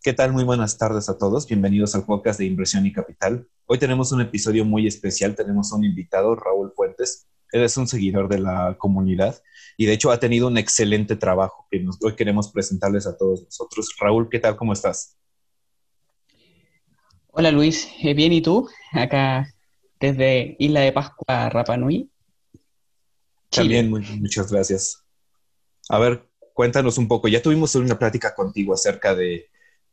¿Qué tal? Muy buenas tardes a todos. Bienvenidos al podcast de Inversión y Capital. Hoy tenemos un episodio muy especial. Tenemos a un invitado, Raúl Fuentes. Él es un seguidor de la comunidad y de hecho ha tenido un excelente trabajo que hoy queremos presentarles a todos nosotros. Raúl, ¿qué tal? ¿Cómo estás? Hola Luis, eh, bien y tú? Acá desde Isla de Pascua, Rapa Nui. También muchas gracias. A ver, cuéntanos un poco. Ya tuvimos una plática contigo acerca de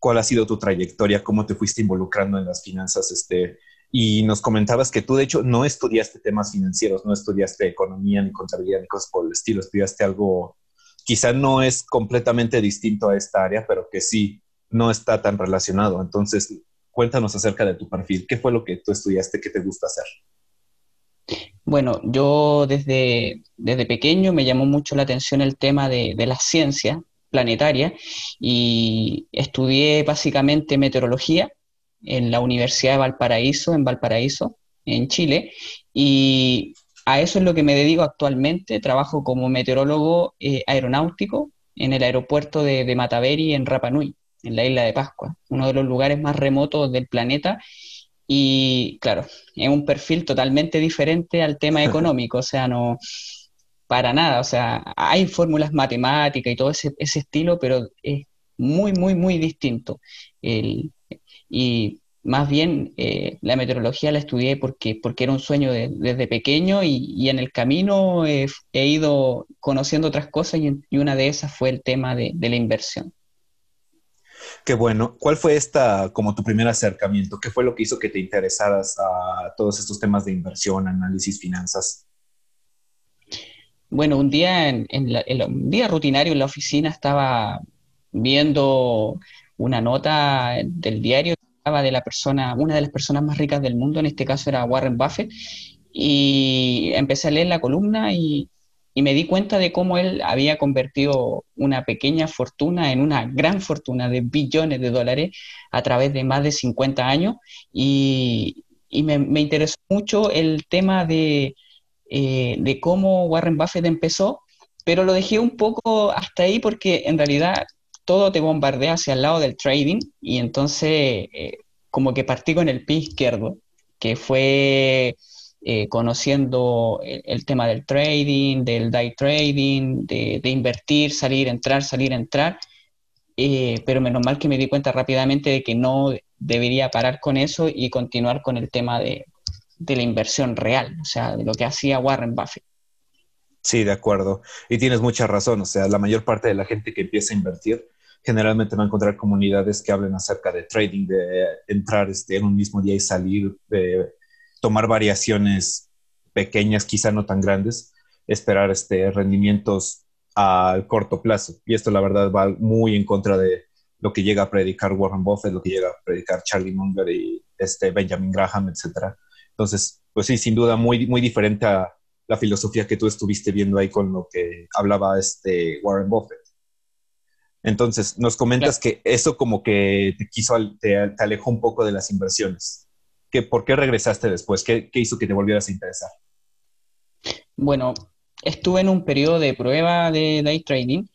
cuál ha sido tu trayectoria, cómo te fuiste involucrando en las finanzas, este, y nos comentabas que tú de hecho no estudiaste temas financieros, no estudiaste economía ni contabilidad ni cosas por el estilo, estudiaste algo, quizá no es completamente distinto a esta área, pero que sí no está tan relacionado. Entonces, cuéntanos acerca de tu perfil, ¿qué fue lo que tú estudiaste, qué te gusta hacer? Bueno, yo desde, desde pequeño me llamó mucho la atención el tema de, de la ciencia, planetaria y estudié básicamente meteorología en la Universidad de Valparaíso, en Valparaíso, en Chile, y a eso es lo que me dedico actualmente. Trabajo como meteorólogo eh, aeronáutico en el aeropuerto de, Mataveri, en Rapa Nui, en la isla de Pascua, uno de los lugares más remotos del planeta. Y claro, es un perfil totalmente diferente al tema económico, o sea, no, para nada, o sea, hay fórmulas matemáticas y todo ese, estilo, pero es muy, muy, muy distinto. y más bien eh, la meteorología la estudié porque, porque era un sueño desde pequeño y, en el camino he ido conociendo otras cosas y, una de esas fue el tema de, de, la inversión. Qué bueno. ¿Cuál fue esta como tu primer acercamiento? ¿Qué fue lo que hizo que te interesaras a todos estos temas de inversión, análisis, finanzas? Bueno, un día, en, un día rutinario en la oficina estaba viendo una nota del diario que hablaba de la persona, una de las personas más ricas del mundo, en este caso era Warren Buffett, y empecé a leer la columna y, me di cuenta de cómo él había convertido una pequeña fortuna en una gran fortuna de billones de dólares a través de más de 50 años y, me interesó mucho el tema de eh, de cómo Warren Buffett empezó, pero lo dejé un poco hasta ahí porque en realidad todo te bombardea hacia el lado del trading y entonces eh, como que partí con el pie izquierdo, que fue eh, conociendo el, tema del trading, del day trading, de, invertir, salir, entrar, salir, entrar, pero menos mal que me di cuenta rápidamente de que no debería parar con eso y continuar con el tema de, de la inversión real, o sea, de lo que hacía Warren Buffett. Sí, de acuerdo. Y tienes mucha razón, o sea, la mayor parte de la gente que empieza a invertir generalmente va a encontrar comunidades que hablen acerca de trading, de entrar este, en un mismo día y salir, de tomar variaciones pequeñas, quizá no tan grandes, esperar este, rendimientos a corto plazo. Y esto, la verdad, va muy en contra de lo que llega a predicar Warren Buffett, lo que llega a predicar Charlie Munger y este, Benjamin Graham, etcétera entonces, pues sí, sin duda muy, muy diferente a la filosofía que tú estuviste viendo ahí con lo que hablaba este Warren Buffett. Entonces, nos comentas que eso como que te quiso, te, alejó un poco de las inversiones. ¿Qué, ¿Por qué regresaste después? ¿Qué, ¿Qué hizo que te volvieras a interesar? Bueno, estuve en un periodo de prueba de day trading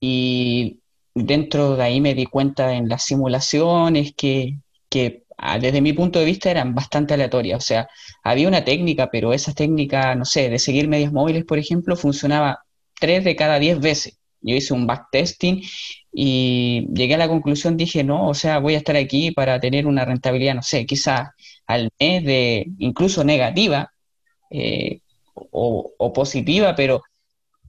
y dentro de ahí me di cuenta en las simulaciones que, que desde mi punto de vista eran bastante aleatorias. O sea, había una técnica, pero esa técnica, no sé, de seguir medias móviles, por ejemplo, funcionaba tres de cada diez veces. Yo hice un backtesting y llegué a la conclusión, dije, no, o sea, voy a estar aquí para tener una rentabilidad, no sé, quizás al mes de incluso negativa eh, o positiva, pero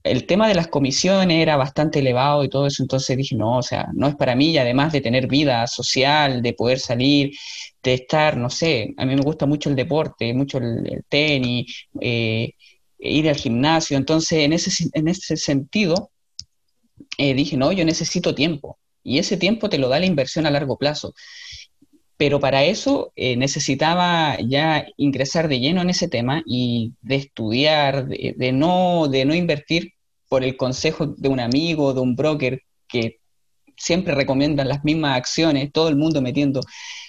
el tema de las comisiones era bastante elevado y todo eso, entonces dije, no, o sea, no es para mí y además de tener vida social, de poder salir, de estar, no sé, a mí me gusta mucho el deporte, mucho el, tenis, eh, ir al gimnasio, entonces en ese, en ese sentido eh, dije, no, yo necesito tiempo y ese tiempo te lo da la inversión a largo plazo. Pero para eso eh, necesitaba ya ingresar de lleno en ese tema y de estudiar, de, no, de no invertir por el consejo de un amigo, de un broker que siempre recomiendan las mismas acciones, todo el mundo metiendo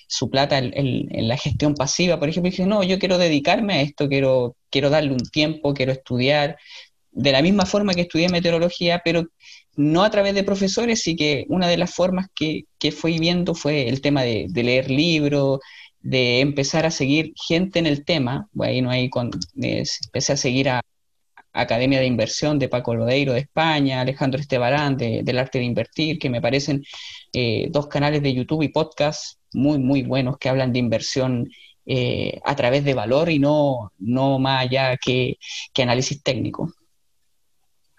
su plata en, la gestión pasiva, por ejemplo, dije, no, yo quiero dedicarme a esto, quiero, quiero darle un tiempo, quiero estudiar, de la misma forma que estudié meteorología, pero no a través de profesores, sí que una de las formas que, que fui viendo fue el tema de, leer libros, de empezar a seguir gente en el tema. Bueno, ahí con, empecé a seguir a Academia de Inversión de Paco Lodeiro de España, Alejandro Estebarán de, del Arte de Invertir, que me parecen eh, dos canales de YouTube y podcast muy, muy buenos que hablan de inversión eh, a través de valor y no, no más allá que, que análisis técnico.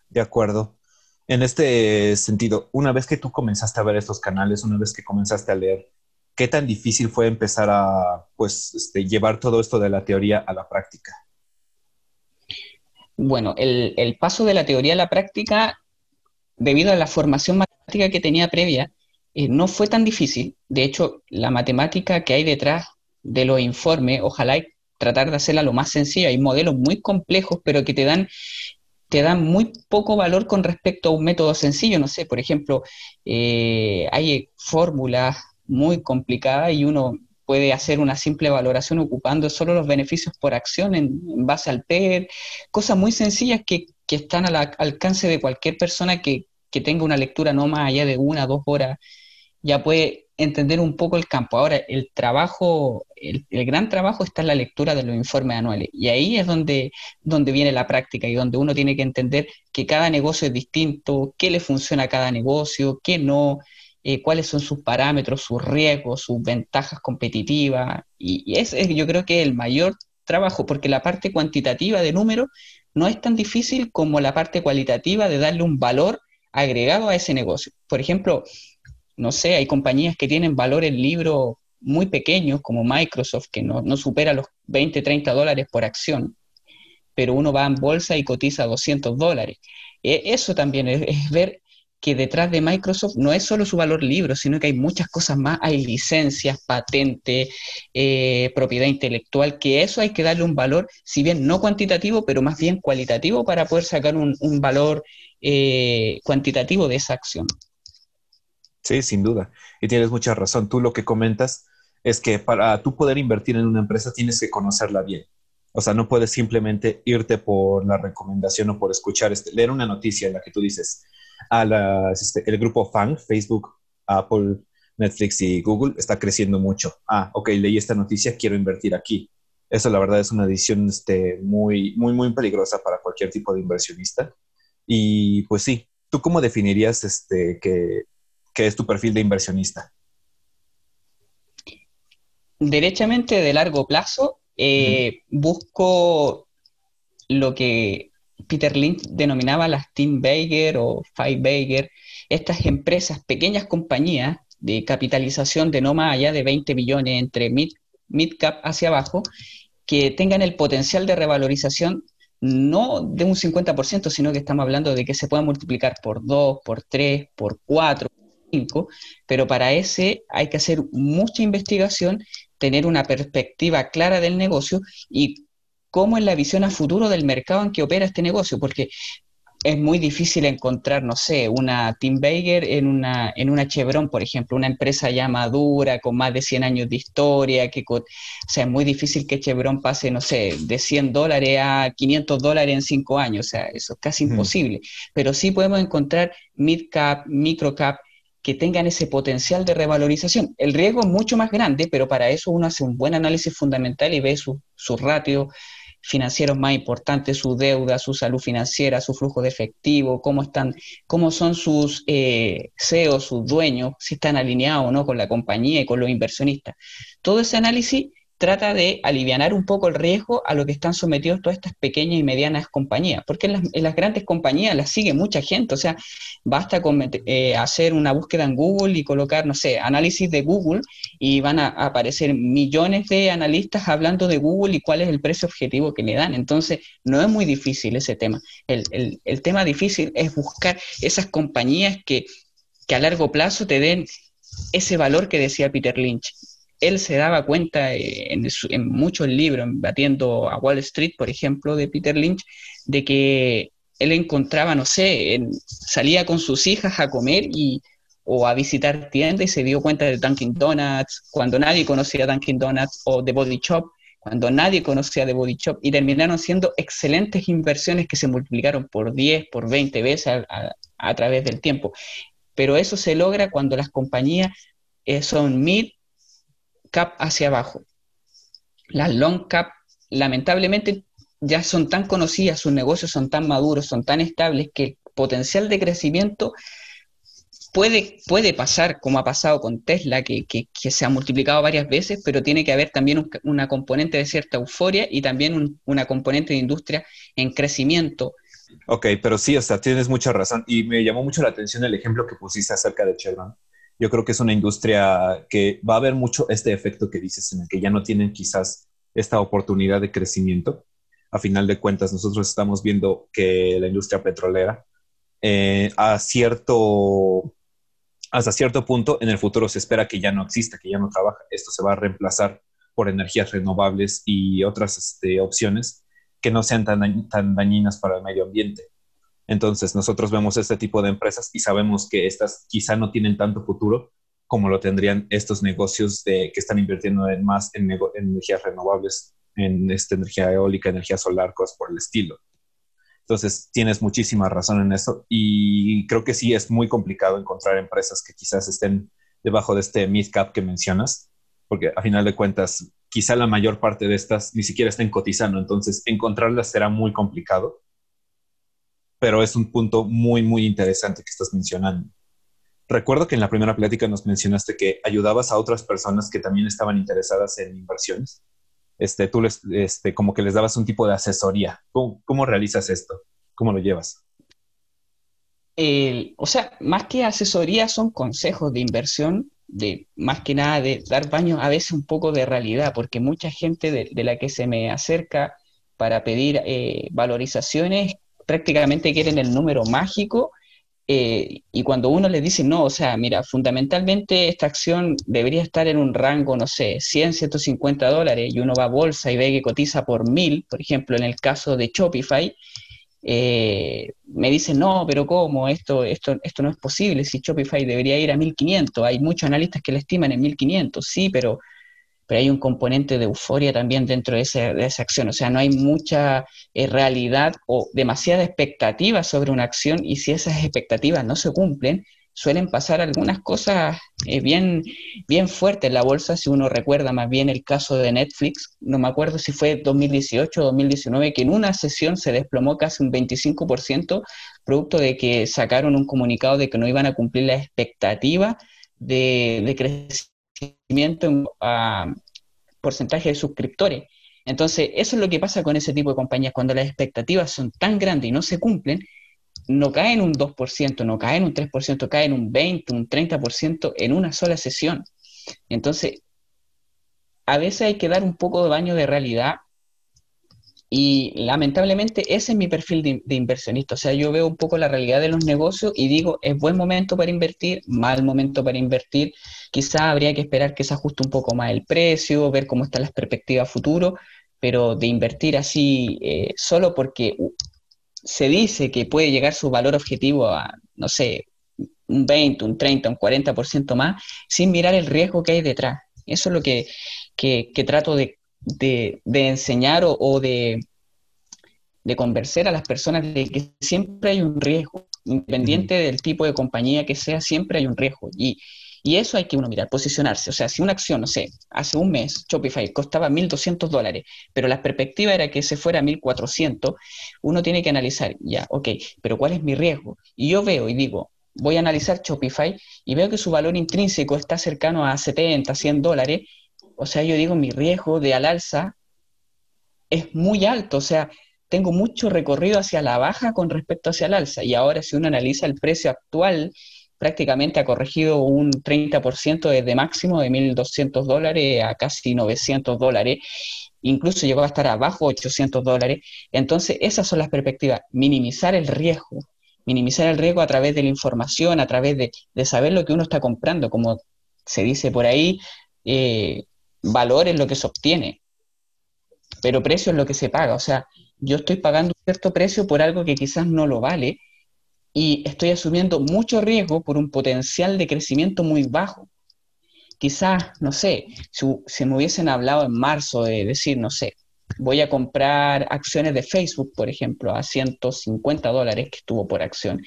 De acuerdo. En este sentido, una vez que tú comenzaste a ver estos canales, una vez que comenzaste a leer, ¿qué tan difícil fue empezar a pues, este, llevar todo esto de la teoría a la práctica? Bueno, el, paso de la teoría a la práctica, debido a la formación matemática que tenía previa, eh, no fue tan difícil. De hecho, la matemática que hay detrás de los informes, ojalá tratar de hacerla lo más sencilla. Hay modelos muy complejos, pero que te dan, te dan muy poco valor con respecto a un método sencillo. No sé, por ejemplo, eh, hay fórmulas muy complicadas y uno puede hacer una simple valoración ocupando solo los beneficios por acción en, base al PER, cosas muy sencillas que, están al alcance de cualquier persona que, tenga una lectura no más allá de una, dos horas, ya puede entender un poco el campo. Ahora, el trabajo, el, gran trabajo está en la lectura de los informes anuales. Y ahí es donde, donde viene la práctica y donde uno tiene que entender que cada negocio es distinto, qué le funciona a cada negocio, qué no, eh, cuáles son sus parámetros, sus riesgos, sus ventajas competitivas. Y, ese es, yo creo que el mayor trabajo, porque la parte cuantitativa de números no es tan difícil como la parte cualitativa de darle un valor agregado a ese negocio. Por ejemplo, no sé, hay compañías que tienen valor en libros muy pequeños, como Microsoft, que no, supera los 20, 30 dólares por acción, pero uno va en bolsa y cotiza 200 dólares. E, eso también es ver que detrás de Microsoft no es solo su valor libro, sino que hay muchas cosas más, hay licencias, patente, eh, propiedad intelectual, que eso hay que darle un valor, si bien no cuantitativo, pero más bien cualitativo para poder sacar un, valor eh, cuantitativo de esa acción. Sí, sin duda. Y tienes mucha razón. Tú lo que comentas es que para tú poder invertir en una empresa tienes que conocerla bien. O sea, no puedes simplemente irte por la recomendación o por escuchar, este, leer una noticia en la que tú dices, a este, el grupo FANG, Facebook, Apple, Netflix y Google, está creciendo mucho. Ah, ok, leí esta noticia, quiero invertir aquí. Eso la verdad es una decisión este, muy, muy, muy peligrosa para cualquier tipo de inversionista. Y pues sí, ¿tú cómo definirías este, que, es tu perfil de inversionista? Derechamente de largo plazo, eh, busco lo que Peter Lynch denominaba las Team Baker o Five Baker, estas empresas, pequeñas compañías de capitalización de no más allá de 20 millones entre mid, mid cap hacia abajo, que tengan el potencial de revalorización no de un 50%, sino que estamos hablando de que se pueda multiplicar por 2, por 3, por 4, 5, pero para ese hay que hacer mucha investigación, tener una perspectiva clara del negocio y cómo es la visión a futuro del mercado en que opera este negocio, porque es muy difícil encontrar, no sé, una Team Baker en una, en una Chevron, por ejemplo, una empresa ya madura, con más de 100 años de historia, que, o sea, es muy difícil que Chevron pase, no sé, de 100 dólares a 500 dólares en 5 años, o sea, eso es casi imposible, pero sí podemos encontrar mid cap, micro cap, que tengan ese potencial de revalorización. El riesgo es mucho más grande, pero para eso uno hace un buen análisis fundamental y ve su, su ratio, financieros más importantes, su deuda, su salud financiera, su flujo de efectivo, cómo están, cómo son sus eh, CEOs, sus dueños, si están alineados o no con la compañía y con los inversionistas. Todo ese análisis trata de aliviar un poco el riesgo a lo que están sometidos todas estas pequeñas y medianas compañías, porque en las, grandes compañías las sigue mucha gente, o sea, basta con eh, hacer una búsqueda en Google y colocar, no sé, análisis de Google y van a, aparecer millones de analistas hablando de Google y cuál es el precio objetivo que le dan. Entonces, no es muy difícil ese tema. El, el tema difícil es buscar esas compañías que, que a largo plazo te den ese valor que decía Peter Lynch él se daba cuenta eh, en, muchos libros, batiendo a Wall Street, por ejemplo, de Peter Lynch, de que él encontraba, no sé, salía con sus hijas a comer y, o a visitar tiendas y se dio cuenta de Dunkin' Donuts, cuando nadie conocía Dunkin' Donuts, o The Body Shop, cuando nadie conocía The Body Shop, y terminaron siendo excelentes inversiones que se multiplicaron por 10, por 20 veces a través del tiempo. Pero eso se logra cuando las compañías eh, son mid cap hacia abajo. Las long cap, lamentablemente, ya son tan conocidas, sus negocios son tan maduros, son tan estables que el potencial de crecimiento puede, puede pasar, como ha pasado con Tesla, que, se ha multiplicado varias veces, pero tiene que haber también una componente de cierta euforia y también una componente de industria en crecimiento. Ok, pero sí, o sea, tienes mucha razón. Y me llamó mucho la atención el ejemplo que pusiste acerca de Chevron. Yo creo que es una industria que va a haber mucho este efecto que dices, en el que ya no tienen quizás esta oportunidad de crecimiento. A final de cuentas, nosotros estamos viendo que la industria petrolera eh, hasta cierto punto en el futuro se espera que ya no exista, que ya no trabaja. Esto se va a reemplazar por energías renovables y otras este, opciones que no sean tan, tan dañinas para el medio ambiente. Entonces, nosotros vemos este tipo de empresas y sabemos que estas quizá no tienen tanto futuro como lo tendrían estos negocios que están invirtiendo en más en, en energías renovables, en esta energía eólica, energía solar, cosas por el estilo. Entonces, tienes muchísima razón en eso y creo que sí es muy complicado encontrar empresas que quizás estén debajo de este mid cap que mencionas, porque a final de cuentas, quizá la mayor parte de estas ni siquiera estén cotizando, entonces encontrarlas será muy complicado, pero es un punto muy, muy interesante que estás mencionando. Recuerdo que en la primera plática nos mencionaste que ayudabas a otras personas que también estaban interesadas en inversiones este, tú les, este, como que les dabas un tipo de asesoría. ¿Cómo, realizas esto? ¿Cómo lo llevas? o sea, más que asesoría son consejos de inversión, de más que nada de dar baño a veces un poco de realidad, porque mucha gente de, la que se me acerca para pedir eh, valorizaciones prácticamente quieren el número mágico eh, y cuando uno le dice, no, o sea, mira, fundamentalmente esta acción debería estar en un rango, no sé, 100, 150 dólares, y uno va a bolsa y ve que cotiza por mil, por ejemplo, en el caso de Shopify, eh, me dicen, no, pero ¿cómo? Esto, esto, esto no es posible, si Shopify debería ir a 1500, hay muchos analistas que le estiman en 1500, sí, pero pero hay un componente de euforia también dentro de, esa acción. O sea, no hay mucha eh, realidad o demasiada expectativa sobre una acción y si esas expectativas no se cumplen, suelen pasar algunas cosas eh, bien, bien fuertes en la bolsa. Si uno recuerda más bien el caso de Netflix, no me acuerdo si fue 2018 o 2019, que en una sesión se desplomó casi un 25%, producto de que sacaron un comunicado de que no iban a cumplir la expectativa de, de crecimiento crecimiento a porcentaje de suscriptores. Entonces, eso es lo que pasa con ese tipo de compañías. Cuando las expectativas son tan grandes y no se cumplen, no caen un 2%, no caen un 3%, caen un 20, un 30% en una sola sesión. Entonces, a veces hay que dar un poco de baño de realidad y lamentablemente ese es mi perfil de, inversionista. O sea, yo veo un poco la realidad de los negocios y digo, es buen momento para invertir, mal momento para invertir. Quizá habría que esperar que se ajuste un poco más el precio, ver cómo están las perspectivas futuro, pero de invertir así eh, solo porque se dice que puede llegar su valor objetivo a, no sé, un 20, un 30, un 40% más, sin mirar el riesgo que hay detrás. Eso es lo que, que trato de de, enseñar o, de, de, convencer a las personas de que siempre hay un riesgo, independiente del tipo de compañía que sea, siempre hay un riesgo. Y, eso hay que uno mirar, posicionarse. O sea, si una acción, no sé, hace un mes Shopify costaba 1.200 dólares, pero la perspectiva era que se fuera a 1.400, uno tiene que analizar, ya, ok, pero ¿cuál es mi riesgo? Y yo veo y digo, voy a analizar Shopify y veo que su valor intrínseco está cercano a 70, 100 dólares o sea, yo digo, mi riesgo de al alza es muy alto, o sea, tengo mucho recorrido hacia la baja con respecto hacia el alza. Y ahora si uno analiza el precio actual, prácticamente ha corregido un 30% desde máximo de 1.200 dólares a casi 900 dólares. Incluso llegó a estar abajo 800 dólares. Entonces, esas son las perspectivas. Minimizar el riesgo. Minimizar el riesgo a través de la información, a través de, saber lo que uno está comprando. Como se dice por ahí, eh, valor es lo que se obtiene, pero precio es lo que se paga. O sea, yo estoy pagando un cierto precio por algo que quizás no lo vale y estoy asumiendo mucho riesgo por un potencial de crecimiento muy bajo. Quizás, no sé, si, me hubiesen hablado en marzo de decir, no sé, voy a comprar acciones de Facebook, por ejemplo, a 150 dólares que estuvo por acción.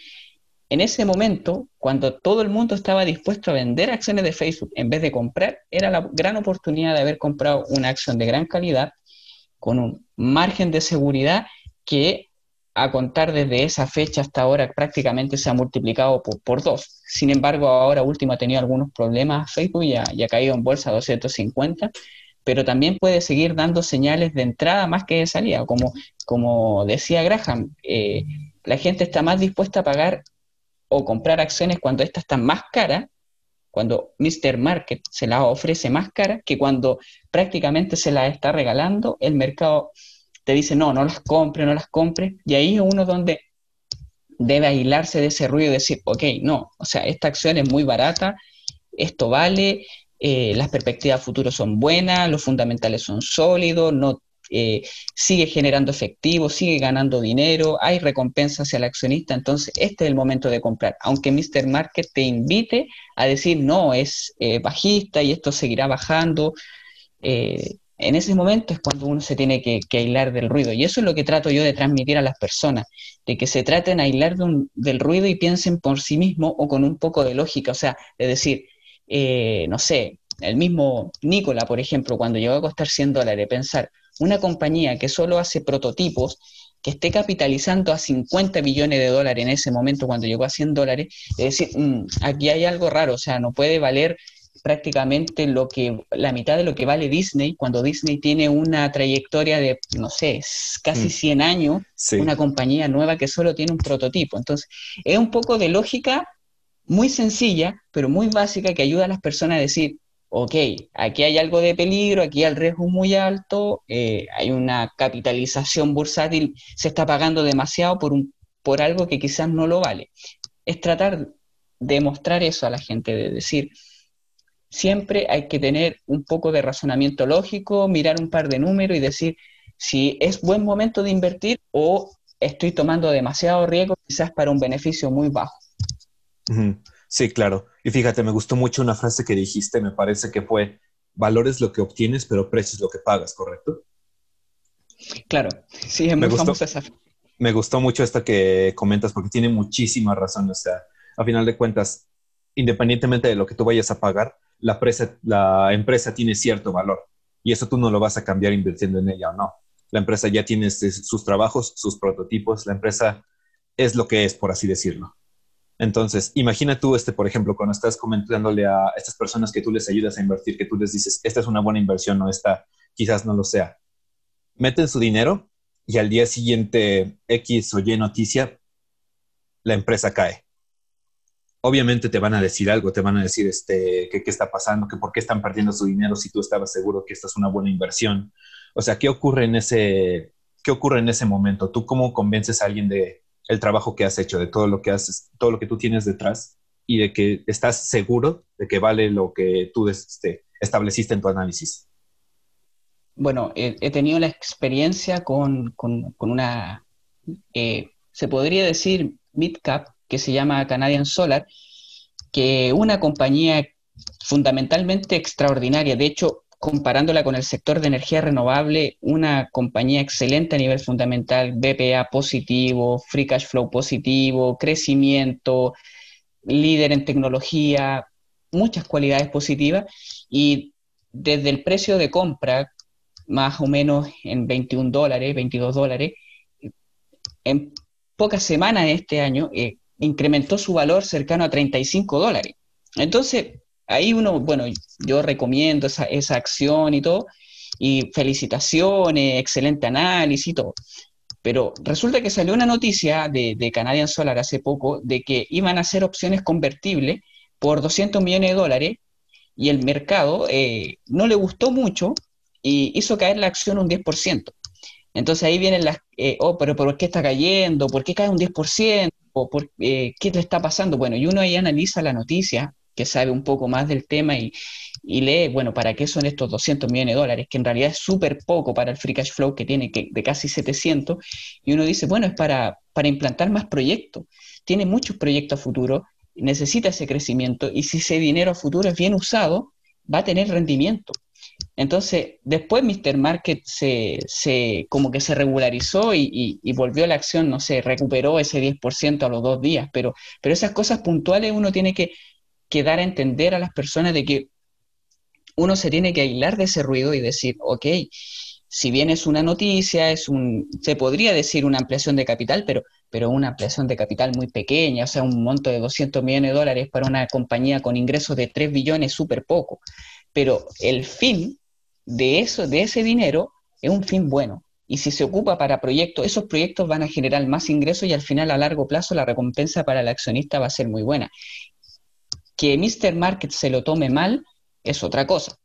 En ese momento, cuando todo el mundo estaba dispuesto a vender acciones de Facebook en vez de comprar, era la gran oportunidad de haber comprado una acción de gran calidad, con un margen de seguridad que a contar desde esa fecha hasta ahora prácticamente se ha multiplicado por, dos. Sin embargo, ahora último ha tenido algunos problemas Facebook y ha, caído en bolsa a 250, pero también puede seguir dando señales de entrada más que de salida. Como, como decía Graham, eh, la gente está más dispuesta a pagar o comprar acciones cuando estas están más caras, cuando Mr. Market se las ofrece más caras que cuando prácticamente se las está regalando, el mercado te dice, no, no las compre, no las compre, y ahí es uno donde debe aislarse de ese ruido y decir, ok, no, o sea, esta acción es muy barata, esto vale, eh, las perspectivas futuras son buenas, los fundamentales son sólidos, no eh, sigue generando efectivo, sigue ganando dinero, hay recompensa hacia el accionista, entonces este es el momento de comprar. Aunque Mr. Market te invite a decir, no, es eh, bajista y esto seguirá bajando, eh, en ese momento es cuando uno se tiene que, aislar del ruido. Y eso es lo que trato yo de transmitir a las personas, de que se traten de aislar del ruido y piensen por sí mismos o con un poco de lógica. O sea, es decir, no sé, el mismo Nicola, por ejemplo, cuando llegó a costar 100 dólares, pensar, una compañía que solo hace prototipos, que esté capitalizando a 50 billones de dólares en ese momento cuando llegó a 100 dólares, es decir, mm, aquí hay algo raro, o sea, no puede valer prácticamente lo que la mitad de lo que vale Disney cuando Disney tiene una trayectoria de no sé casi 100 mm. años una compañía nueva que solo tiene un prototipo entonces es un poco de lógica muy sencilla pero muy básica que ayuda a las personas a decir ok, aquí hay algo de peligro, aquí el riesgo es muy alto, eh, hay una capitalización bursátil, se está pagando demasiado por, un, por algo que quizás no lo vale. Es tratar de mostrar eso a la gente, de decir, siempre hay que tener un poco de razonamiento lógico, mirar un par de números y decir si es buen momento de invertir o estoy tomando demasiado riesgo quizás para un beneficio muy bajo. Sí, claro. Y fíjate, me gustó mucho una frase que dijiste, me parece que fue, valores lo que obtienes, pero precios lo que pagas, ¿correcto? Claro, sí, es muy me gustó, esa Me gustó mucho esta que comentas porque tiene muchísima razón. O sea, a final de cuentas, independientemente de lo que tú vayas a pagar, la, la empresa tiene cierto valor y eso tú no lo vas a cambiar invirtiendo en ella o no. La empresa ya tiene sus trabajos, sus prototipos, la empresa es lo que es, por así decirlo. Entonces, imagina tú, este, por ejemplo, cuando estás comentándole a estas personas que tú les ayudas a invertir, que tú les dices, esta es una buena inversión o esta quizás no lo sea. Meten su dinero y al día siguiente X o Y noticia, la empresa cae. Obviamente te van a decir algo, te van a decir este, qué está pasando, que por qué están perdiendo su dinero si tú estabas seguro que esta es una buena inversión. O sea, ¿qué ocurre en ese, qué ocurre en ese momento? ¿Tú cómo convences a alguien de, el trabajo que has hecho, de todo lo que haces, todo lo que tú tienes detrás y de que estás seguro de que vale lo que tú este, estableciste en tu análisis. Bueno, he, tenido la experiencia con, una, eh, se podría decir, midcap, que se llama Canadian Solar, que una compañía fundamentalmente extraordinaria. De hecho, comparándola con el sector de energía renovable, una compañía excelente a nivel fundamental, BPA positivo, free cash flow positivo, crecimiento, líder en tecnología, muchas cualidades positivas y desde el precio de compra, más o menos en 21 dólares, 22 dólares, en pocas semanas de este año eh, incrementó su valor cercano a 35 dólares. Entonces, ahí uno, bueno, yo recomiendo esa, esa acción y todo, y felicitaciones, excelente análisis y todo. Pero resulta que salió una noticia de, de, Canadian Solar hace poco de que iban a hacer opciones convertibles por 200 millones de dólares y el mercado eh, no le gustó mucho y hizo caer la acción un 10%. Entonces ahí vienen las, eh, oh, pero ¿por qué está cayendo? ¿Por qué cae un 10%? ¿O por, eh, ¿Qué le está pasando? Bueno, y uno ahí analiza la noticia que sabe un poco más del tema y, lee, bueno, ¿para qué son estos 200 millones de dólares? Que en realidad es súper poco para el free cash flow que tiene que, de casi 700. Y uno dice, bueno, es para, para implantar más proyectos. Tiene muchos proyectos a futuro, necesita ese crecimiento y si ese dinero a futuro es bien usado, va a tener rendimiento. Entonces, después Mr. Market se, se como que se regularizó y, volvió a la acción, no sé, recuperó ese 10% a los dos días, pero, pero esas cosas puntuales uno tiene que, que dar a entender a las personas de que uno se tiene que aislar de ese ruido y decir, ok, si bien es una noticia, es un, se podría decir una ampliación de capital, pero, pero una ampliación de capital muy pequeña, o sea, un monto de 200 millones de dólares para una compañía con ingresos de 3 billones, súper poco. Pero el fin de, eso, de ese dinero es un fin bueno. Y si se ocupa para proyectos, esos proyectos van a generar más ingresos y al final a largo plazo la recompensa para el accionista va a ser muy buena. Que Mr. Market se lo tome mal es otra cosa.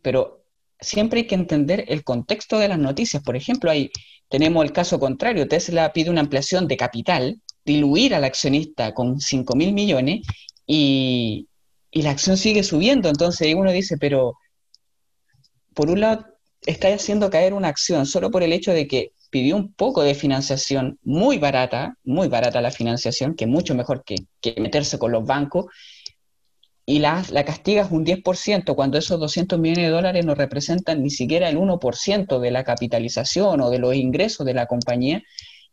Pero siempre hay que entender el contexto de las noticias. Por ejemplo, ahí tenemos el caso contrario. Tesla pide una ampliación de capital, diluir al accionista con 5 mil millones y, y, la acción sigue subiendo. Entonces uno dice, pero por un lado, está haciendo caer una acción solo por el hecho de que pidió un poco de financiación muy barata, muy barata la financiación, que mucho mejor que, que meterse con los bancos, y la, la castigas un 10% cuando esos 200 millones de dólares no representan ni siquiera el 1% de la capitalización o de los ingresos de la compañía,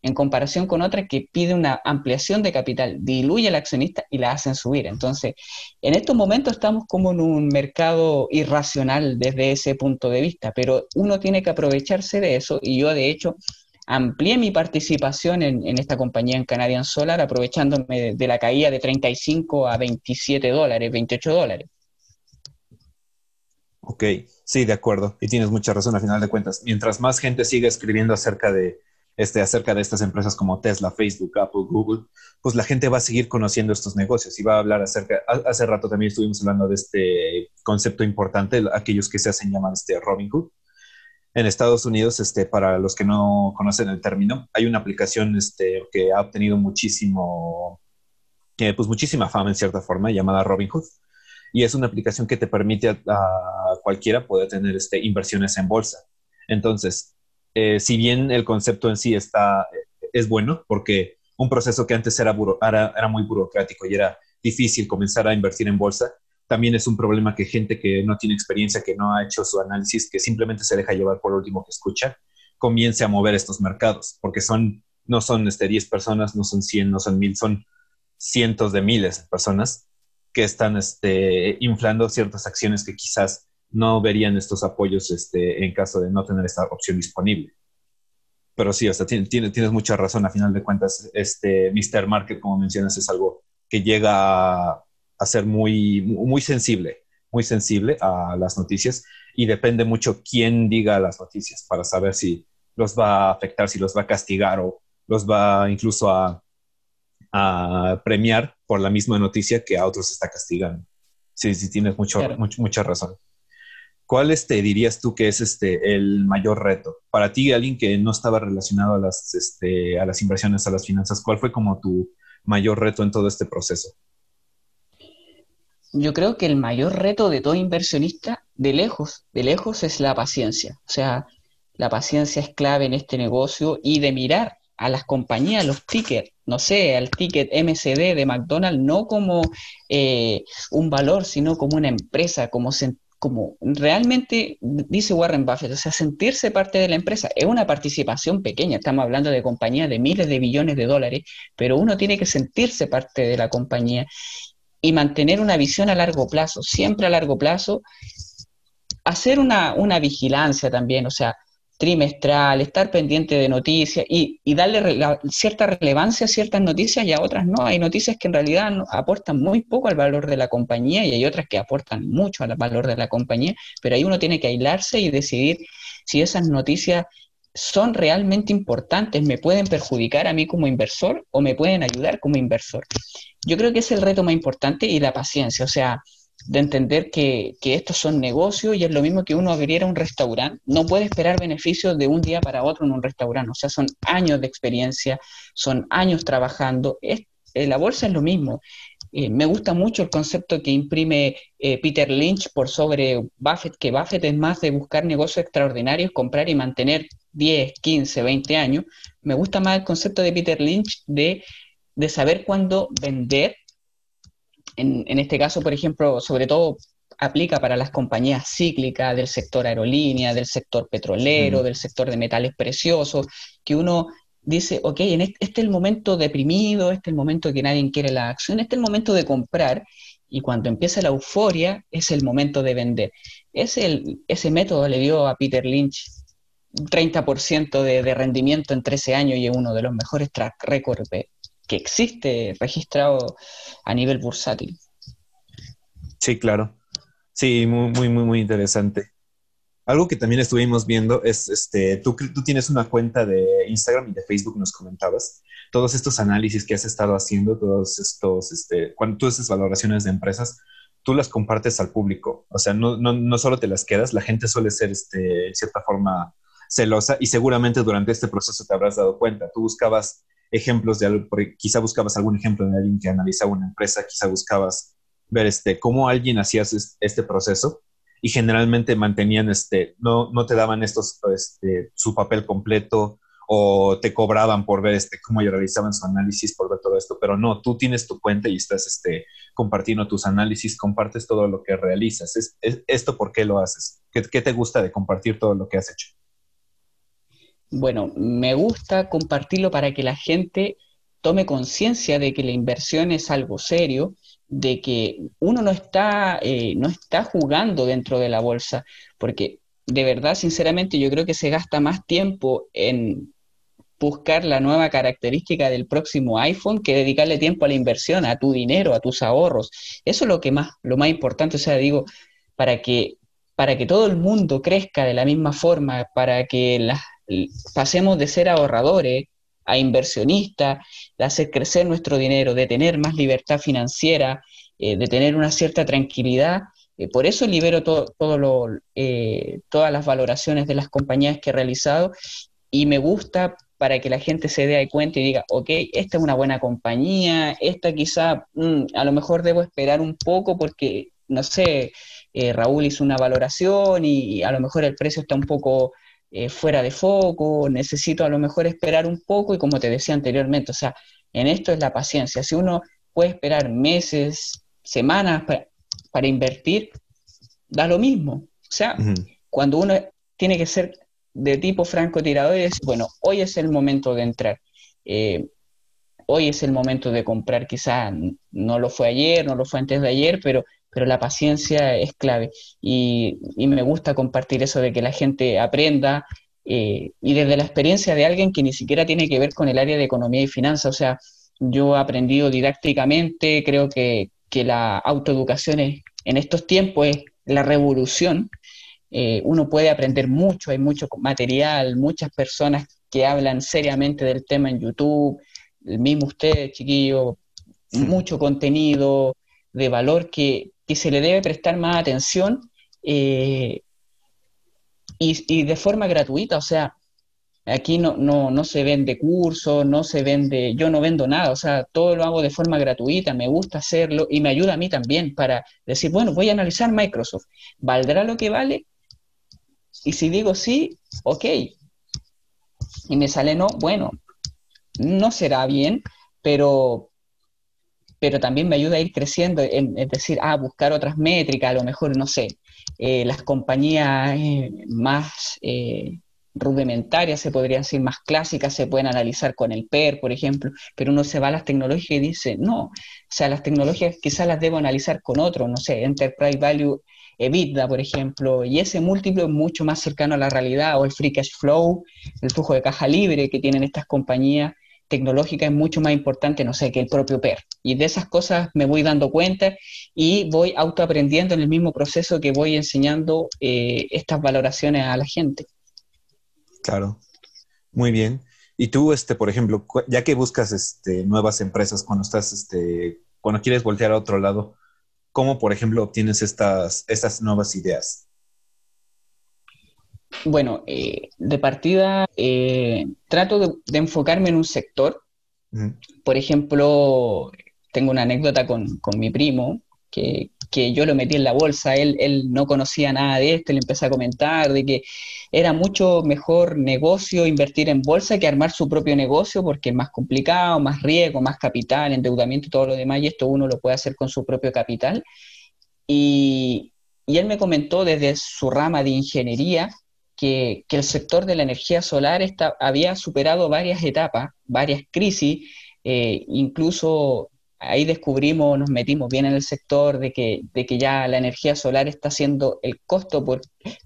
en comparación con otra que pide una ampliación de capital, diluye al accionista y la hacen subir. Entonces, en estos momentos estamos como en un mercado irracional desde ese punto de vista, pero uno tiene que aprovecharse de eso y yo de hecho amplié mi participación en, esta compañía en Canadian Solar, aprovechándome de, la caída de 35 a 27 dólares, 28 dólares. Ok, sí, de acuerdo. Y tienes mucha razón, al final de cuentas. Mientras más gente siga escribiendo acerca de, este, acerca de estas empresas como Tesla, Facebook, Apple, Google, pues la gente va a seguir conociendo estos negocios y va a hablar acerca, hace rato también estuvimos hablando de este concepto importante, aquellos que se hacen llamar este Robinhood, en Estados Unidos, este, para los que no conocen el término, hay una aplicación este, que ha obtenido muchísimo, eh, pues muchísima fama en cierta forma, llamada Robinhood. Y es una aplicación que te permite a, cualquiera poder tener este, inversiones en bolsa. Entonces, eh, si bien el concepto en sí está, es bueno, porque un proceso que antes era, era, era muy burocrático y era difícil comenzar a invertir en bolsa, también es un problema que gente que no tiene experiencia, que no ha hecho su análisis, que simplemente se deja llevar por último que escucha, comience a mover estos mercados, porque son, no son este, 10 personas, no son 100, no son 1000, son cientos de miles de personas que están este, inflando ciertas acciones que quizás no verían estos apoyos este, en caso de no tener esta opción disponible. Pero sí, o sea, tienes mucha razón. A final de cuentas, este Mr. Market, como mencionas, es algo que llega a, a ser muy, muy sensible, muy sensible a las noticias y depende mucho quién diga las noticias para saber si los va a afectar, si los va a castigar o los va incluso a, premiar por la misma noticia que a otros está castigando. Sí, sí, tienes mucho, mucha razón. ¿Cuál este, dirías tú que es este, el mayor reto? Para ti, alguien que no estaba relacionado a las, este, a las inversiones, a las finanzas, ¿cuál fue como tu mayor reto en todo este proceso? Yo creo que el mayor reto de todo inversionista, de lejos, de lejos, es la paciencia. O sea, la paciencia es clave en este negocio y de mirar a las compañías, los tickets, no sé, al ticket MCD de McDonald's, no como eh, un valor, sino como una empresa, como, como realmente, dice Warren Buffett, o sea, sentirse parte de la empresa. Es una participación pequeña, estamos hablando de compañías de miles de billones de dólares, pero uno tiene que sentirse parte de la compañía y mantener una visión a largo plazo, siempre a largo plazo, hacer una, vigilancia también, o sea, trimestral, estar pendiente de noticias y, darle cierta relevancia a ciertas noticias y a otras no. Hay noticias que en realidad aportan muy poco al valor de la compañía y hay otras que aportan mucho al valor de la compañía, pero ahí uno tiene que aislarse y decidir si esas noticias son realmente importantes, me pueden perjudicar a mí como inversor o me pueden ayudar como inversor. Yo creo que es el reto más importante y la paciencia, o sea, de entender que, estos son negocios y es lo mismo que uno abriera un restaurante. No puede esperar beneficios de un día para otro en un restaurante, o sea, son años de experiencia, son años trabajando. Es, eh, la bolsa es lo mismo. Eh, me gusta mucho el concepto que imprime eh, Peter Lynch por sobre Buffett, que Buffett es más de buscar negocios extraordinarios, comprar y mantener 10, 15, 20 años. Me gusta más el concepto de Peter Lynch de de saber cuándo vender. En, este caso, por ejemplo, sobre todo aplica para las compañías cíclicas del sector aerolínea, del sector petrolero, del sector de metales preciosos, que uno dice, ok, en este, este, es el momento deprimido, este es el momento que nadie quiere la acción, este es el momento de comprar, y cuando empieza la euforia es el momento de vender. Ese, ese método le dio a Peter Lynch un 30% de, de, rendimiento en 13 años y es uno de los mejores track records que existe registrado a nivel bursátil. Sí, claro. Sí, muy, muy, muy, muy interesante. Algo que también estuvimos viendo es, este, tú, tú tienes una cuenta de Instagram y de Facebook, nos comentabas, todos estos análisis que has estado haciendo, todos estos, este, cuando tú haces valoraciones de empresas, tú las compartes al público. O sea, no, no, no solo te las quedas, la gente suele ser, este, de cierta forma, celosa y seguramente durante este proceso te habrás dado cuenta. Tú buscabas ejemplos de algo, quizá buscabas algún ejemplo de alguien que analizaba una empresa, quizá buscabas ver este, cómo alguien hacía este proceso y generalmente mantenían, este, no, no te daban estos, este, su papel completo o te cobraban por ver este, cómo realizaban su análisis, por ver todo esto, pero no, tú tienes tu cuenta y estás este, compartiendo tus análisis, compartes todo lo que realizas. ¿Es, esto por qué lo haces? ¿Qué, ¿Qué te gusta de compartir todo lo que has hecho? Bueno, me gusta compartirlo para que la gente tome conciencia de que la inversión es algo serio, de que uno no está, eh, no está jugando dentro de la bolsa, porque de verdad, sinceramente, yo creo que se gasta más tiempo en buscar la nueva característica del próximo iPhone que dedicarle tiempo a la inversión, a tu dinero, a tus ahorros. Eso es lo que más, lo más importante, o sea, digo, para que, para que todo el mundo crezca de la misma forma, para que pasemos de ser ahorradores a inversionistas, de hacer crecer nuestro dinero, de tener más libertad financiera, eh, de tener una cierta tranquilidad. Eh, por eso libero eh, todas las valoraciones de las compañías que he realizado y me gusta para que la gente se dé cuenta y diga, ok, esta es una buena compañía, esta quizá mm, a lo mejor debo esperar un poco porque, no sé, Raúl hizo una valoración y a lo mejor el precio está un poco eh, fuera de foco, necesito a lo mejor esperar un poco y como te decía anteriormente, o sea, en esto es la paciencia. Si uno puede esperar meses, semanas para, invertir, da lo mismo. O sea, cuando uno tiene que ser de tipo francotirador, es, bueno, hoy es el momento de entrar. Eh, hoy es el momento de comprar, quizás no lo fue ayer, no lo fue antes de ayer, pero pero la paciencia es clave. Y, me gusta compartir eso de que la gente aprenda eh, y desde la experiencia de alguien que ni siquiera tiene que ver con el área de economía y finanzas, o sea, yo he aprendido didácticamente, creo que, la autoeducación en estos tiempos es la revolución, eh, uno puede aprender mucho, hay mucho material, muchas personas que hablan seriamente del tema en YouTube, el mismo usted, chiquillo, mucho contenido de valor que, que se le debe prestar más atención eh, y, de forma gratuita, o sea, aquí no, no, no se vende cursos, no se vende, yo no vendo nada, o sea, todo lo hago de forma gratuita, me gusta hacerlo y me ayuda a mí también para decir, bueno, voy a analizar Microsoft, ¿valdrá lo que vale? Y si digo sí, ok. Y me sale no, bueno, no será bien, pero, pero también me ayuda a ir creciendo, es decir, a buscar otras métricas, a lo mejor, no sé, eh, las compañías eh, más eh, rudimentarias, se podrían decir más clásicas, se pueden analizar con el PER, por ejemplo, pero uno se va a las tecnologías y dice, no, o sea, las tecnologías quizás las debo analizar con otro, no sé, Enterprise Value EBITDA, por ejemplo, y ese múltiplo es mucho más cercano a la realidad, o el free cash flow, el flujo de caja libre que tienen estas compañías, tecnológica es mucho más importante, no sé, que el propio PER. Y de esas cosas me voy dando cuenta y voy autoaprendiendo en el mismo proceso que voy enseñando eh, estas valoraciones a la gente. Claro, muy bien. Y tú, este, por ejemplo, ya que buscas este, nuevas empresas cuando estás, este, cuando quieres voltear a otro lado, ¿cómo, por ejemplo, obtienes estas, estas nuevas ideas? Bueno, eh, de partida eh, trato de, enfocarme en un sector. Por ejemplo, tengo una anécdota con, mi primo, que, yo lo metí en la bolsa, él, él, no conocía nada de esto, le empecé a comentar de que era mucho mejor negocio invertir en bolsa que armar su propio negocio porque es más complicado, más riesgo, más capital, endeudamiento y todo lo demás, y esto uno lo puede hacer con su propio capital. Y, y él me comentó desde su rama de ingeniería que, el sector de la energía solar había superado varias etapas, varias crisis, eh, incluso ahí descubrimos, nos metimos bien en el sector de que, de que ya la energía solar está siendo el costo por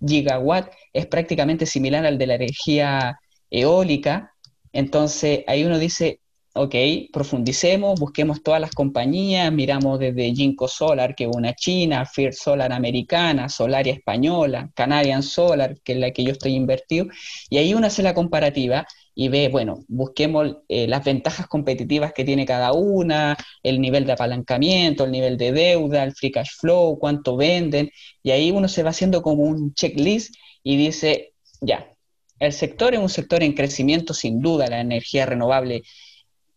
gigawatt es prácticamente similar al de la energía eólica. Entonces ahí uno dice, ok, profundicemos, busquemos todas las compañías, miramos desde Ginkgo Solar, que es una china, First Solar americana, Solaria española, Canadian Solar, que es la que yo estoy invertido, y ahí uno hace la comparativa y ve, bueno, busquemos eh, las ventajas competitivas que tiene cada una, el nivel de apalancamiento, el nivel de deuda, el free cash flow, cuánto venden, y ahí uno se va haciendo como un checklist y dice, ya, el sector es un sector en crecimiento sin duda, la energía renovable.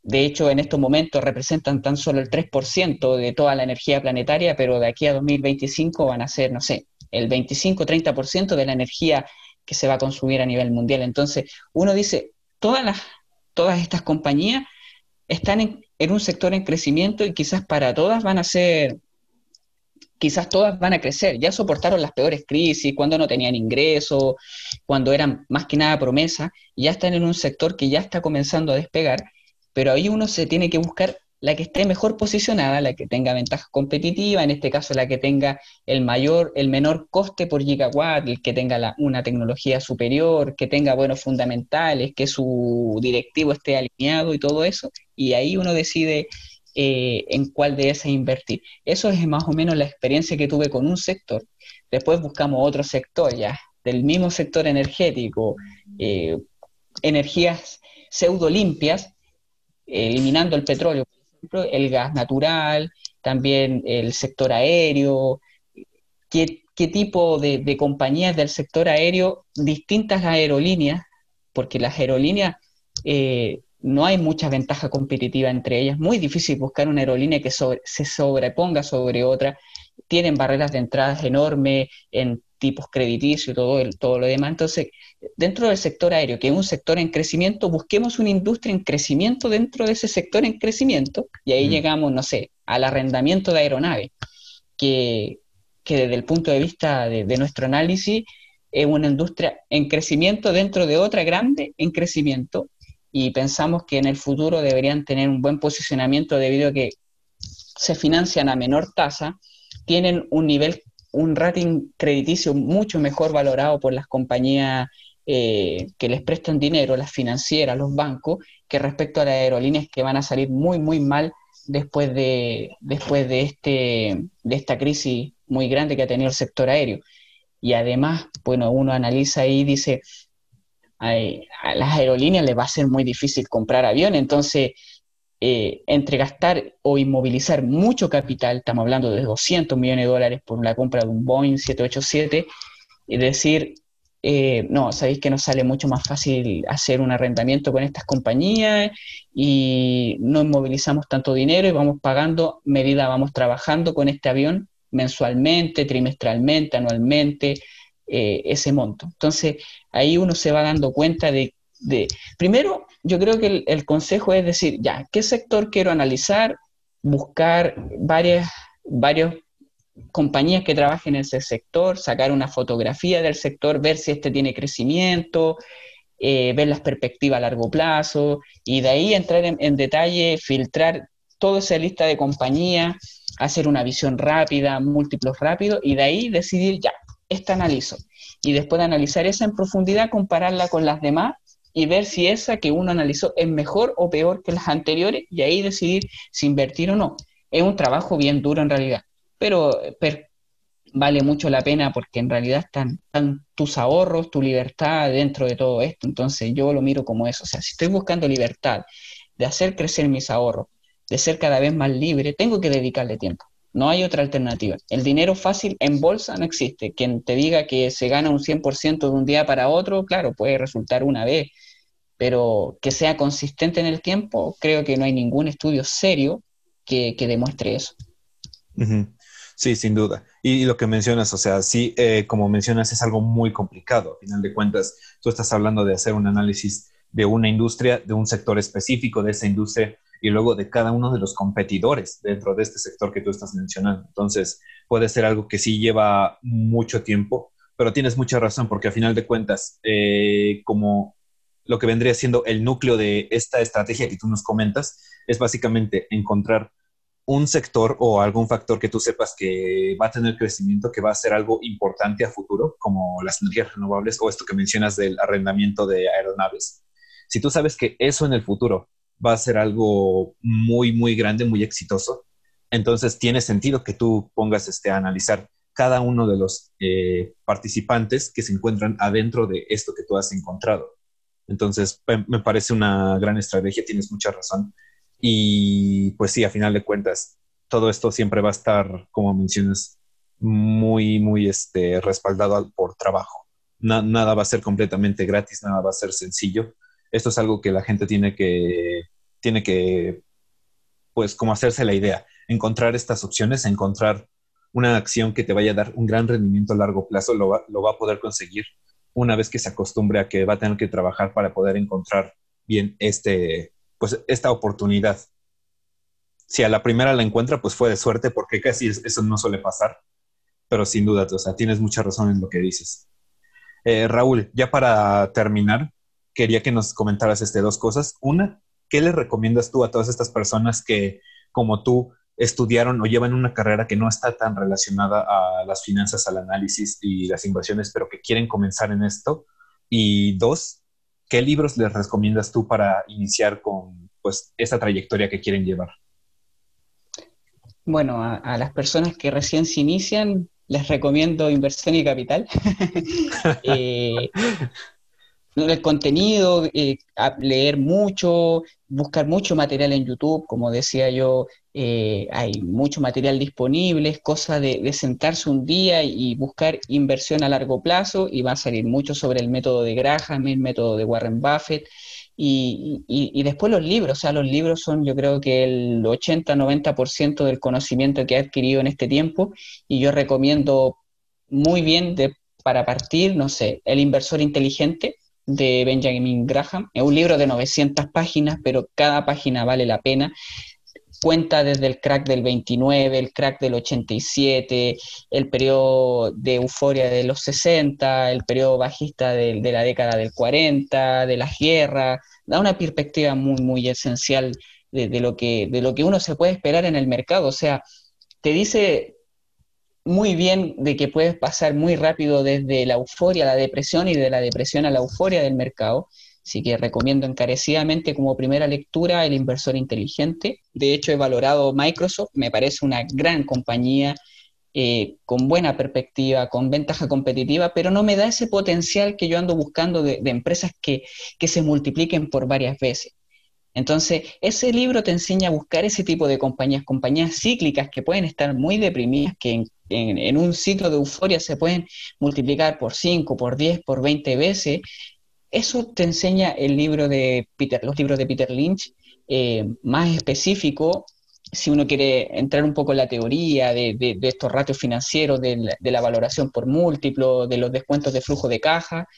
De hecho, en estos momentos representan tan solo el 3% de toda la energía planetaria, pero de aquí a 2025 van a ser, no sé, el 25-30% de la energía que se va a consumir a nivel mundial. Entonces, uno dice, todas, las, todas estas compañías están en, en, un sector en crecimiento y quizás para todas van a ser, quizás todas van a crecer. Ya soportaron las peores crisis, cuando no tenían ingresos, cuando eran más que nada promesa, y ya están en un sector que ya está comenzando a despegar, pero ahí uno se tiene que buscar la que esté mejor posicionada, la que tenga ventaja competitiva, en este caso la que tenga el mayor, el menor coste por gigawatt, el que tenga una tecnología superior, que tenga buenos fundamentales, que su directivo esté alineado y todo eso, y ahí uno decide eh, en cuál de esas invertir. Eso es más o menos la experiencia que tuve con un sector. Después buscamos otro sector ya, del mismo sector energético, eh, energías pseudo limpias, eliminando el petróleo, el gas natural, también el sector aéreo, qué, tipo de, compañías del sector aéreo, distintas aerolíneas, porque las aerolíneas eh, no hay mucha ventaja competitiva entre ellas, muy difícil buscar una aerolínea que se sobreponga sobre otra, tienen barreras de entradas enormes en tipos crediticios y todo, todo lo demás. Entonces, dentro del sector aéreo, que es un sector en crecimiento, busquemos una industria en crecimiento dentro de ese sector en crecimiento y ahí llegamos, no sé, al arrendamiento de aeronaves, que, desde el punto de vista de, nuestro análisis es una industria en crecimiento dentro de otra grande en crecimiento y pensamos que en el futuro deberían tener un buen posicionamiento debido a que se financian a menor tasa, tienen un nivel un rating crediticio mucho mejor valorado por las compañías eh, que les prestan dinero, las financieras, los bancos, que respecto a las aerolíneas que van a salir muy, muy mal después de, después de, este, de esta crisis muy grande que ha tenido el sector aéreo. Y además, bueno, uno analiza y dice, a las aerolíneas les va a ser muy difícil comprar aviones, entonces eh, entre gastar o inmovilizar mucho capital, estamos hablando de 200 millones de dólares por la compra de un Boeing 787, y decir, eh, no, sabéis que nos sale mucho más fácil hacer un arrendamiento con estas compañías y no inmovilizamos tanto dinero y vamos pagando medida, vamos trabajando con este avión mensualmente, trimestralmente, anualmente, eh, ese monto. Entonces, ahí uno se va dando cuenta de, de primero, yo creo que el, consejo es decir, ya, ¿qué sector quiero analizar? Buscar varias, varias compañías que trabajen en ese sector, sacar una fotografía del sector, ver si este tiene crecimiento, eh, ver las perspectivas a largo plazo y de ahí entrar en, detalle, filtrar toda esa lista de compañías, hacer una visión rápida, múltiplos rápidos y de ahí decidir, ya, esta analizo. Y después de analizar esa en profundidad, compararla con las demás y ver si esa que uno analizó es mejor o peor que las anteriores y ahí decidir si invertir o no. Es un trabajo bien duro en realidad, pero, vale mucho la pena porque en realidad están, están, tus ahorros, tu libertad dentro de todo esto. Entonces yo lo miro como eso. O sea, si estoy buscando libertad de hacer crecer mis ahorros, de ser cada vez más libre, tengo que dedicarle tiempo. No hay otra alternativa. El dinero fácil en bolsa no existe. Quien te diga que se gana un 100% de un día para otro, claro, puede resultar una vez, pero que sea consistente en el tiempo, creo que no hay ningún estudio serio que, demuestre eso. Sí, sin duda. Y, lo que mencionas, o sea, sí, eh, como mencionas, es algo muy complicado. A final de cuentas, tú estás hablando de hacer un análisis de una industria, de un sector específico de esa industria y luego de cada uno de los competidores dentro de este sector que tú estás mencionando. Entonces, puede ser algo que sí lleva mucho tiempo, pero tienes mucha razón porque a final de cuentas, eh, como lo que vendría siendo el núcleo de esta estrategia que tú nos comentas, es básicamente encontrar un sector o algún factor que tú sepas que va a tener crecimiento, que va a ser algo importante a futuro, como las energías renovables o esto que mencionas del arrendamiento de aeronaves. Si tú sabes que eso en el futuro va a ser algo muy, muy grande, muy exitoso, entonces tiene sentido que tú pongas este, a analizar cada uno de los eh, participantes que se encuentran adentro de esto que tú has encontrado. Entonces, me parece una gran estrategia, tienes mucha razón. Y pues sí, a final de cuentas, todo esto siempre va a estar, como mencionas, muy, muy este, respaldado por trabajo. nada va a ser completamente gratis, nada va a ser sencillo. Esto es algo que la gente tiene que, tiene que, pues, como hacerse la idea, encontrar estas opciones, encontrar una acción que te vaya a dar un gran rendimiento a largo plazo, lo va, a poder conseguir una vez que se acostumbre a que va a tener que trabajar para poder encontrar bien este, pues esta oportunidad. Si a la primera la encuentra, pues fue de suerte, porque casi eso no suele pasar, pero sin duda, o sea, tienes mucha razón en lo que dices. Eh, Raúl, ya para terminar, quería que nos comentaras este, dos cosas. Una, ¿qué le recomiendas tú a todas estas personas que, como tú, estudiaron o llevan una carrera que no está tan relacionada a las finanzas, al análisis y las inversiones, pero que quieren comenzar en esto? Y dos, ¿qué libros les recomiendas tú para iniciar con pues, esa trayectoria que quieren llevar? Bueno, a, las personas que recién se inician, les recomiendo Inversión y Capital. eh, el contenido, eh, leer mucho, buscar mucho material en YouTube, como decía yo, eh, hay mucho material disponible, es cosa de, sentarse un día y buscar inversión a largo plazo y va a salir mucho sobre el método de Graham, el método de Warren Buffett. Y, y después los libros, o sea, los libros son yo creo que el 80-90% del conocimiento que he adquirido en este tiempo y yo recomiendo muy bien de, para partir, no sé, El inversor inteligente, de Benjamin Graham. Es un libro de 900 páginas, pero cada página vale la pena. Cuenta desde el crack del 29, el crack del 87, el periodo de euforia de los 60, el periodo bajista de, la década del 40, de las guerras. Da una perspectiva muy, muy esencial de, lo que, de lo que uno se puede esperar en el mercado. O sea, te dice muy bien de que puedes pasar muy rápido desde la euforia a la depresión y de la depresión a la euforia del mercado. Así que recomiendo encarecidamente como primera lectura El inversor inteligente. De hecho, he valorado Microsoft, me parece una gran compañía eh, con buena perspectiva, con ventaja competitiva, pero no me da ese potencial que yo ando buscando de, empresas que, que se multipliquen por varias veces. Entonces, ese libro te enseña a buscar ese tipo de compañías, compañías cíclicas que pueden estar muy deprimidas, que en, un ciclo de euforia se pueden multiplicar por 5, por 10, por 20 veces. Eso te enseña el libro de Peter, los libros de Peter Lynch, eh, más específico, si uno quiere entrar un poco en la teoría de, estos ratios financieros, de la, valoración por múltiplo, de los descuentos de flujo de caja,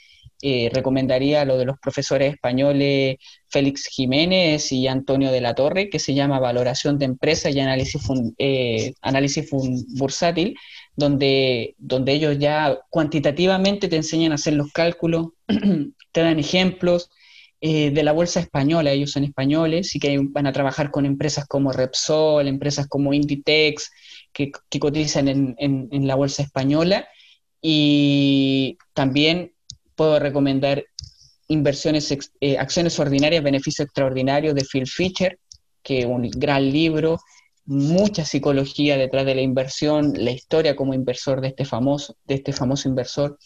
eh, recomendaría lo de los profesores españoles Félix Jiménez y Antonio de la Torre, que se llama Valoración de Empresas y Análisis, eh, análisis Bursátil, donde, donde ellos ya cuantitativamente te enseñan a hacer los cálculos, te dan ejemplos. Eh, de la bolsa española, ellos son españoles y que van a trabajar con empresas como Repsol, empresas como Inditex, que, que cotizan en, en la bolsa española, y también puedo recomendar inversiones, eh, acciones ordinarias, beneficio extraordinario de Phil Fisher, que es un gran libro, mucha psicología detrás de la inversión, la historia como inversor de este famoso, de este famoso inversor.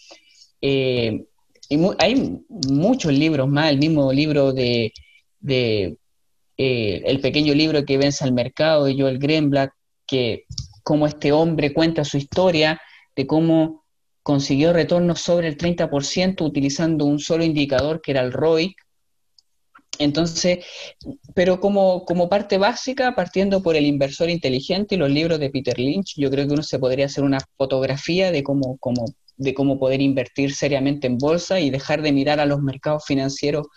Eh, y hay muchos libros más, el mismo libro de, eh, El pequeño libro que vence al mercado de Joel Greenblatt, que como este hombre cuenta su historia de cómo consiguió retornos sobre el 30% utilizando un solo indicador que era el ROIC. Entonces, pero como, como parte básica, partiendo por el inversor inteligente y los libros de Peter Lynch, yo creo que uno se podría hacer una fotografía de cómo, cómo, de cómo poder invertir seriamente en bolsa y dejar de mirar a los mercados financieros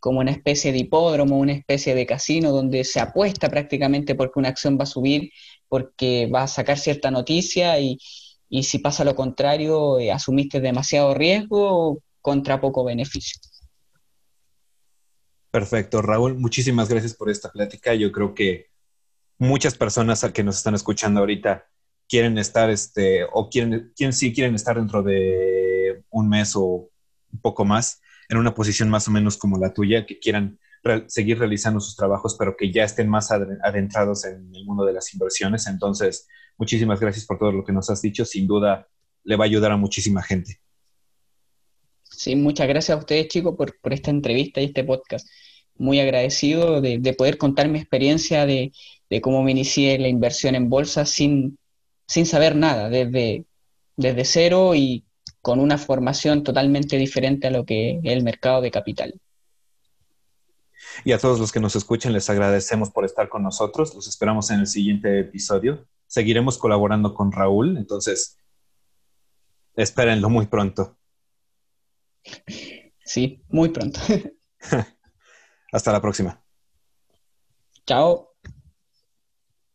como una especie de hipódromo, una especie de casino donde se apuesta prácticamente porque una acción va a subir, porque va a sacar cierta noticia y, si pasa lo contrario, eh, asumiste demasiado riesgo contra poco beneficio. Perfecto, Raúl, muchísimas gracias por esta plática. Yo creo que muchas personas que nos están escuchando ahorita quieren estar, este, o quieren, quieren, sí quieren estar dentro de un mes o un poco más en una posición más o menos como la tuya, que quieran seguir realizando sus trabajos, pero que ya estén más adentrados en el mundo de las inversiones. Entonces, muchísimas gracias por todo lo que nos has dicho. Sin duda, le va a ayudar a muchísima gente. Sí, muchas gracias a ustedes, chicos, por, esta entrevista y este podcast. Muy agradecido de, poder contar mi experiencia de, cómo me inicié la inversión en bolsa sin, sin saber nada, desde, desde cero y con una formación totalmente diferente a lo que es el mercado de capital. Y a todos los que nos escuchen les agradecemos por estar con nosotros. Los esperamos en el siguiente episodio. Seguiremos colaborando con Raúl, entonces espérenlo muy pronto. Sí, muy pronto. Hasta la próxima. Chao.